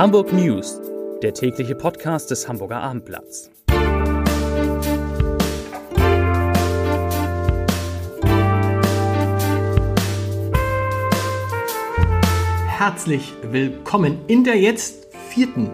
Hamburg News, der tägliche Podcast des Hamburger Abendblatts. Herzlich willkommen in der jetzt vierten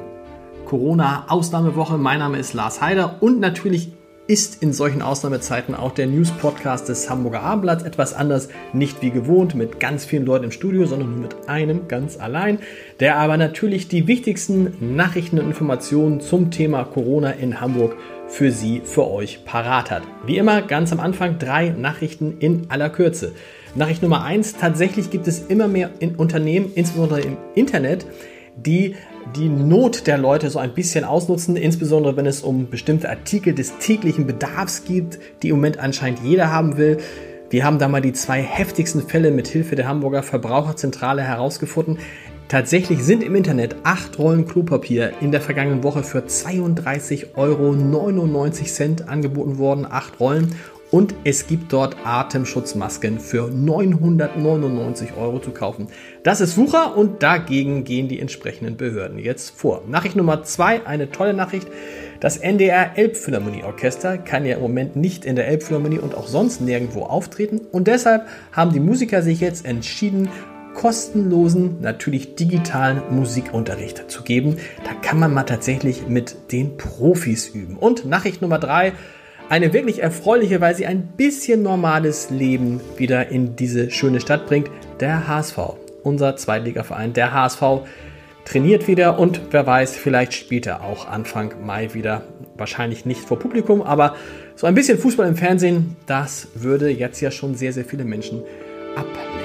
Corona-Ausnahmewoche. Mein Name ist Lars Heider und natürlich ist in solchen Ausnahmezeiten auch der News-Podcast des Hamburger Abendblatts etwas anders, nicht wie gewohnt mit ganz vielen Leuten im Studio, sondern nur mit einem ganz allein, der aber natürlich die wichtigsten Nachrichten und Informationen zum Thema Corona in Hamburg für Sie, für euch parat hat. Wie immer ganz am Anfang drei Nachrichten in aller Kürze. Nachricht Nummer eins: Tatsächlich gibt es immer mehr in Unternehmen, insbesondere im Internet, die die Not der Leute so ein bisschen ausnutzen, insbesondere wenn es um bestimmte Artikel des täglichen Bedarfs geht, die im Moment anscheinend jeder haben will. Wir haben da mal die zwei heftigsten Fälle mit Hilfe der Hamburger Verbraucherzentrale herausgefunden. Tatsächlich sind im Internet acht Rollen Klopapier in der vergangenen Woche für 32,99 Euro angeboten worden. Acht Rollen. Und es gibt dort Atemschutzmasken für 999 Euro zu kaufen. Das ist Wucher und dagegen gehen die entsprechenden Behörden jetzt vor. Nachricht Nummer zwei, eine tolle Nachricht. Das NDR Elbphilharmonieorchester kann ja im Moment nicht in der Elbphilharmonie und auch sonst nirgendwo auftreten. Und deshalb haben die Musiker sich jetzt entschieden, kostenlosen, natürlich digitalen Musikunterricht zu geben. Da kann man mal tatsächlich mit den Profis üben. Und Nachricht Nummer drei, eine wirklich erfreuliche, weil sie ein bisschen normales Leben wieder in diese schöne Stadt bringt. Der HSV, unser Zweitligaverein, der HSV trainiert wieder und wer weiß, vielleicht spielt er auch Anfang Mai wieder. Wahrscheinlich nicht vor Publikum, aber so ein bisschen Fußball im Fernsehen, das würde jetzt ja schon sehr, sehr viele Menschen ablenken.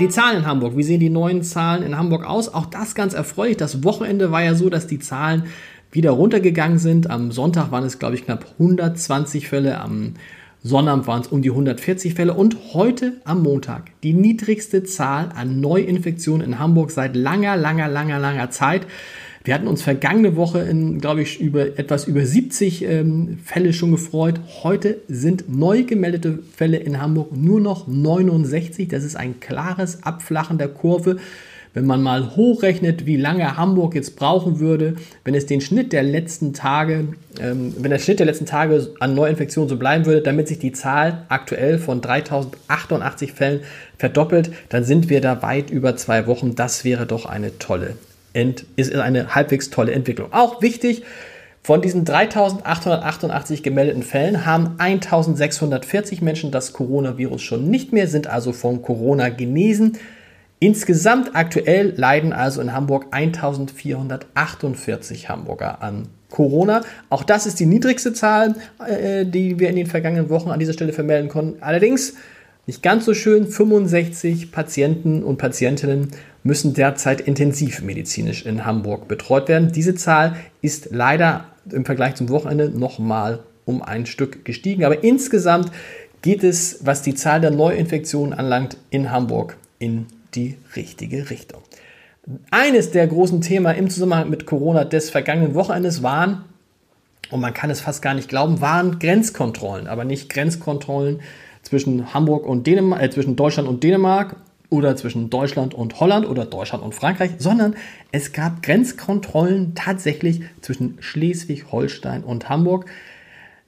Die Zahlen in Hamburg, wie sehen die neuen Zahlen in Hamburg aus? Auch das ganz erfreulich. Das Wochenende war ja so, dass die Zahlen wieder runtergegangen sind. Am Sonntag waren es, glaube ich, knapp 120 Fälle. Am Sonnabend waren es um die 140 Fälle. Und heute am Montag die niedrigste Zahl an Neuinfektionen in Hamburg seit langer, langer, langer, langer Zeit. Wir hatten uns vergangene Woche in, glaube ich, über etwas über 70 ähm, Fälle schon gefreut. Heute sind neu gemeldete Fälle in Hamburg nur noch 69. Das ist ein klares Abflachen der Kurve. Wenn man mal hochrechnet, wie lange Hamburg jetzt brauchen würde, wenn es den Schnitt der letzten Tage, ähm, wenn der Schnitt der letzten Tage an Neuinfektionen so bleiben würde, damit sich die Zahl aktuell von 3088 Fällen verdoppelt, dann sind wir da weit über zwei Wochen. Das wäre doch eine tolle, Ent ist eine halbwegs tolle Entwicklung. Auch wichtig, von diesen 3888 gemeldeten Fällen haben 1640 Menschen das Coronavirus schon nicht mehr, sind also von Corona genesen. Insgesamt aktuell leiden also in Hamburg 1448 Hamburger an Corona. Auch das ist die niedrigste Zahl, äh, die wir in den vergangenen Wochen an dieser Stelle vermelden konnten. Allerdings nicht ganz so schön, 65 Patienten und Patientinnen müssen derzeit intensivmedizinisch in Hamburg betreut werden. Diese Zahl ist leider im Vergleich zum Wochenende nochmal um ein Stück gestiegen. Aber insgesamt geht es, was die Zahl der Neuinfektionen anlangt, in Hamburg in die richtige Richtung. Eines der großen Themen im Zusammenhang mit Corona des vergangenen Wochenendes waren, und man kann es fast gar nicht glauben, waren Grenzkontrollen, aber nicht Grenzkontrollen zwischen Hamburg und Dänemark, äh, zwischen Deutschland und Dänemark oder zwischen Deutschland und Holland oder Deutschland und Frankreich, sondern es gab Grenzkontrollen tatsächlich zwischen Schleswig-Holstein und Hamburg.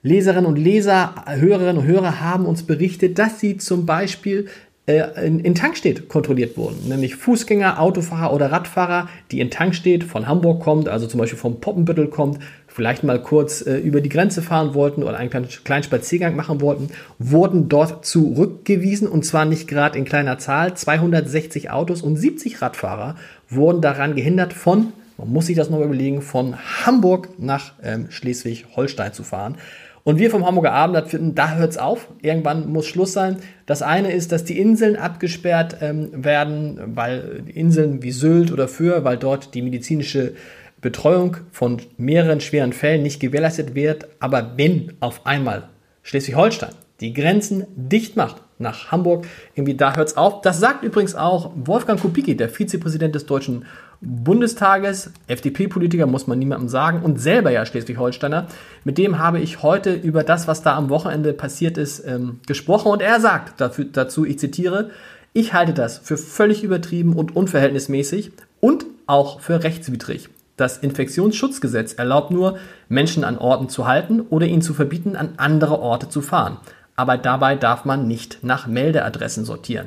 Leserinnen und Leser, Hörerinnen und Hörer haben uns berichtet, dass sie zum Beispiel in, in Tankstedt kontrolliert wurden. Nämlich Fußgänger, Autofahrer oder Radfahrer, die in Tankstedt von Hamburg kommt, also zum Beispiel vom Poppenbüttel kommt, vielleicht mal kurz äh, über die Grenze fahren wollten oder einen kleinen, kleinen Spaziergang machen wollten, wurden dort zurückgewiesen und zwar nicht gerade in kleiner Zahl. 260 Autos und 70 Radfahrer wurden daran gehindert von, man muss sich das noch überlegen, von Hamburg nach ähm, Schleswig-Holstein zu fahren. Und wir vom Hamburger Abendblatt finden, da hört es auf. Irgendwann muss Schluss sein. Das eine ist, dass die Inseln abgesperrt ähm, werden, weil Inseln wie Sylt oder Föhr, weil dort die medizinische Betreuung von mehreren schweren Fällen nicht gewährleistet wird. Aber wenn auf einmal Schleswig-Holstein die Grenzen dicht macht nach Hamburg, irgendwie da hört es auf. Das sagt übrigens auch Wolfgang Kubicki, der Vizepräsident des Deutschen Bundestages, FDP-Politiker, muss man niemandem sagen, und selber ja Schleswig-Holsteiner. Mit dem habe ich heute über das, was da am Wochenende passiert ist, ähm, gesprochen. Und er sagt dafür, dazu, ich zitiere, ich halte das für völlig übertrieben und unverhältnismäßig. Und auch für rechtswidrig. Das Infektionsschutzgesetz erlaubt nur, Menschen an Orten zu halten oder ihnen zu verbieten, an andere Orte zu fahren. Aber dabei darf man nicht nach Meldeadressen sortieren.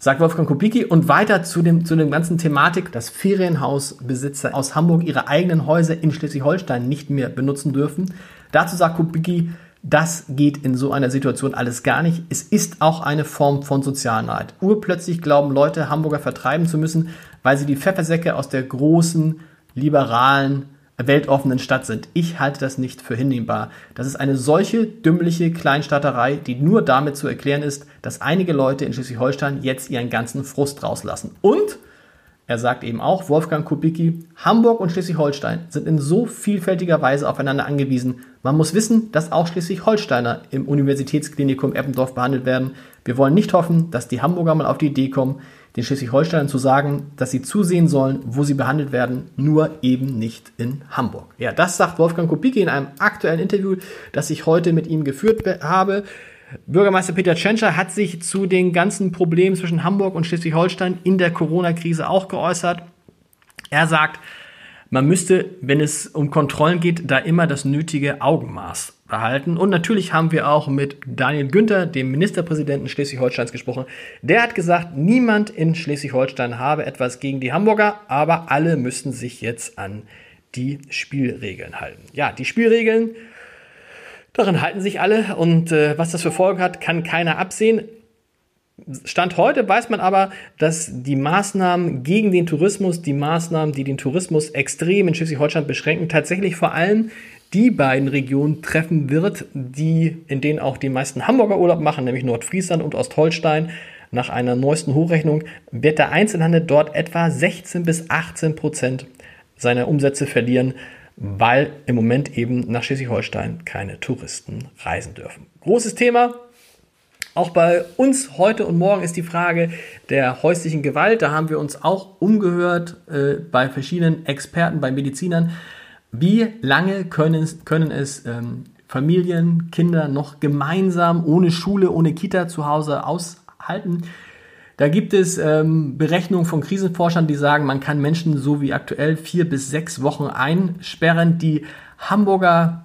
Sagt Wolfgang Kubicki und weiter zu dem, zu dem ganzen Thematik, dass Ferienhausbesitzer aus Hamburg ihre eigenen Häuser in Schleswig-Holstein nicht mehr benutzen dürfen. Dazu sagt Kubicki, das geht in so einer Situation alles gar nicht. Es ist auch eine Form von Sozialneid. Urplötzlich glauben Leute, Hamburger vertreiben zu müssen, weil sie die Pfeffersäcke aus der großen liberalen, weltoffenen Stadt sind. Ich halte das nicht für hinnehmbar. Das ist eine solche dümmliche Kleinstaaterei, die nur damit zu erklären ist, dass einige Leute in Schleswig-Holstein jetzt ihren ganzen Frust rauslassen. Und er sagt eben auch, Wolfgang Kubicki, Hamburg und Schleswig-Holstein sind in so vielfältiger Weise aufeinander angewiesen. Man muss wissen, dass auch Schleswig-Holsteiner im Universitätsklinikum Eppendorf behandelt werden. Wir wollen nicht hoffen, dass die Hamburger mal auf die Idee kommen, den Schleswig-Holsteinern zu sagen, dass sie zusehen sollen, wo sie behandelt werden, nur eben nicht in Hamburg. Ja, das sagt Wolfgang Kubicki in einem aktuellen Interview, das ich heute mit ihm geführt habe. Bürgermeister Peter Tschentscher hat sich zu den ganzen Problemen zwischen Hamburg und Schleswig-Holstein in der Corona-Krise auch geäußert. Er sagt, man müsste, wenn es um Kontrollen geht, da immer das nötige Augenmaß behalten. Und natürlich haben wir auch mit Daniel Günther, dem Ministerpräsidenten Schleswig-Holsteins, gesprochen. Der hat gesagt, niemand in Schleswig-Holstein habe etwas gegen die Hamburger, aber alle müssen sich jetzt an die Spielregeln halten. Ja, die Spielregeln, daran halten sich alle und äh, was das für Folgen hat, kann keiner absehen. Stand heute weiß man aber, dass die Maßnahmen gegen den Tourismus, die Maßnahmen, die den Tourismus extrem in Schleswig-Holstein beschränken, tatsächlich vor allem die beiden Regionen treffen wird, die, in denen auch die meisten Hamburger Urlaub machen, nämlich Nordfriesland und Ostholstein. Nach einer neuesten Hochrechnung wird der Einzelhandel dort etwa 16 bis 18 Prozent seiner Umsätze verlieren, weil im Moment eben nach Schleswig-Holstein keine Touristen reisen dürfen. Großes Thema. Auch bei uns heute und morgen ist die Frage der häuslichen Gewalt. Da haben wir uns auch umgehört äh, bei verschiedenen Experten, bei Medizinern. Wie lange können, können es ähm, Familien, Kinder noch gemeinsam ohne Schule, ohne Kita zu Hause aushalten? Da gibt es ähm, Berechnungen von Krisenforschern, die sagen, man kann Menschen so wie aktuell vier bis sechs Wochen einsperren. Die Hamburger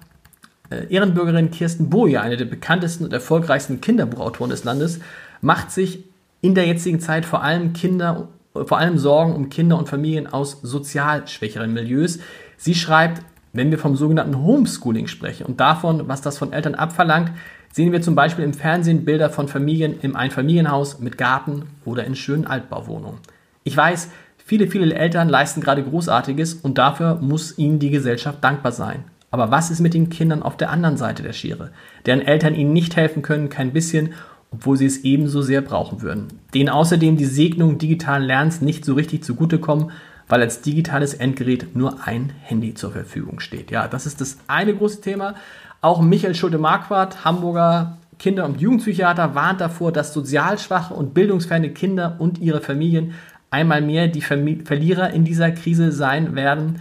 äh, Ehrenbürgerin Kirsten Boje, eine der bekanntesten und erfolgreichsten Kinderbuchautoren des Landes, macht sich in der jetzigen Zeit vor allem Kinder, vor allem Sorgen um Kinder und Familien aus sozial schwächeren Milieus. Sie schreibt, wenn wir vom sogenannten Homeschooling sprechen und davon, was das von Eltern abverlangt, sehen wir zum Beispiel im Fernsehen Bilder von Familien im Einfamilienhaus mit Garten oder in schönen Altbauwohnungen. Ich weiß, viele, viele Eltern leisten gerade Großartiges und dafür muss ihnen die Gesellschaft dankbar sein. Aber was ist mit den Kindern auf der anderen Seite der Schere, deren Eltern ihnen nicht helfen können, kein bisschen, obwohl sie es ebenso sehr brauchen würden, denen außerdem die Segnung digitalen Lernens nicht so richtig zugutekommen, weil als digitales Endgerät nur ein Handy zur Verfügung steht. Ja, das ist das eine große Thema. Auch Michael Schulte-Marquardt, Hamburger Kinder- und Jugendpsychiater, warnt davor, dass sozial schwache und bildungsferne Kinder und ihre Familien einmal mehr die Verlierer in dieser Krise sein werden.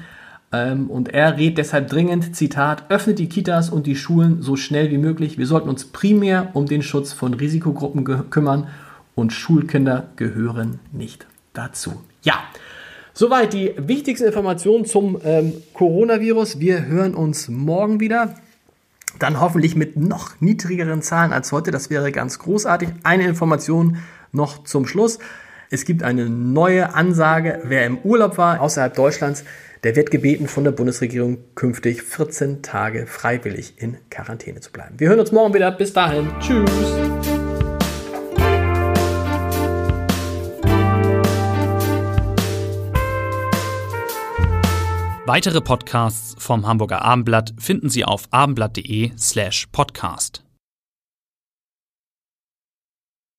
Ähm, und er rät deshalb dringend, Zitat, öffnet die Kitas und die Schulen so schnell wie möglich. Wir sollten uns primär um den Schutz von Risikogruppen kümmern und Schulkinder gehören nicht dazu. Ja, Soweit die wichtigste Information zum ähm, Coronavirus. Wir hören uns morgen wieder. Dann hoffentlich mit noch niedrigeren Zahlen als heute. Das wäre ganz großartig. Eine Information noch zum Schluss. Es gibt eine neue Ansage. Wer im Urlaub war außerhalb Deutschlands, der wird gebeten von der Bundesregierung künftig 14 Tage freiwillig in Quarantäne zu bleiben. Wir hören uns morgen wieder. Bis dahin. Tschüss. Weitere Podcasts vom Hamburger Abendblatt finden Sie auf abendblatt.de slash podcast.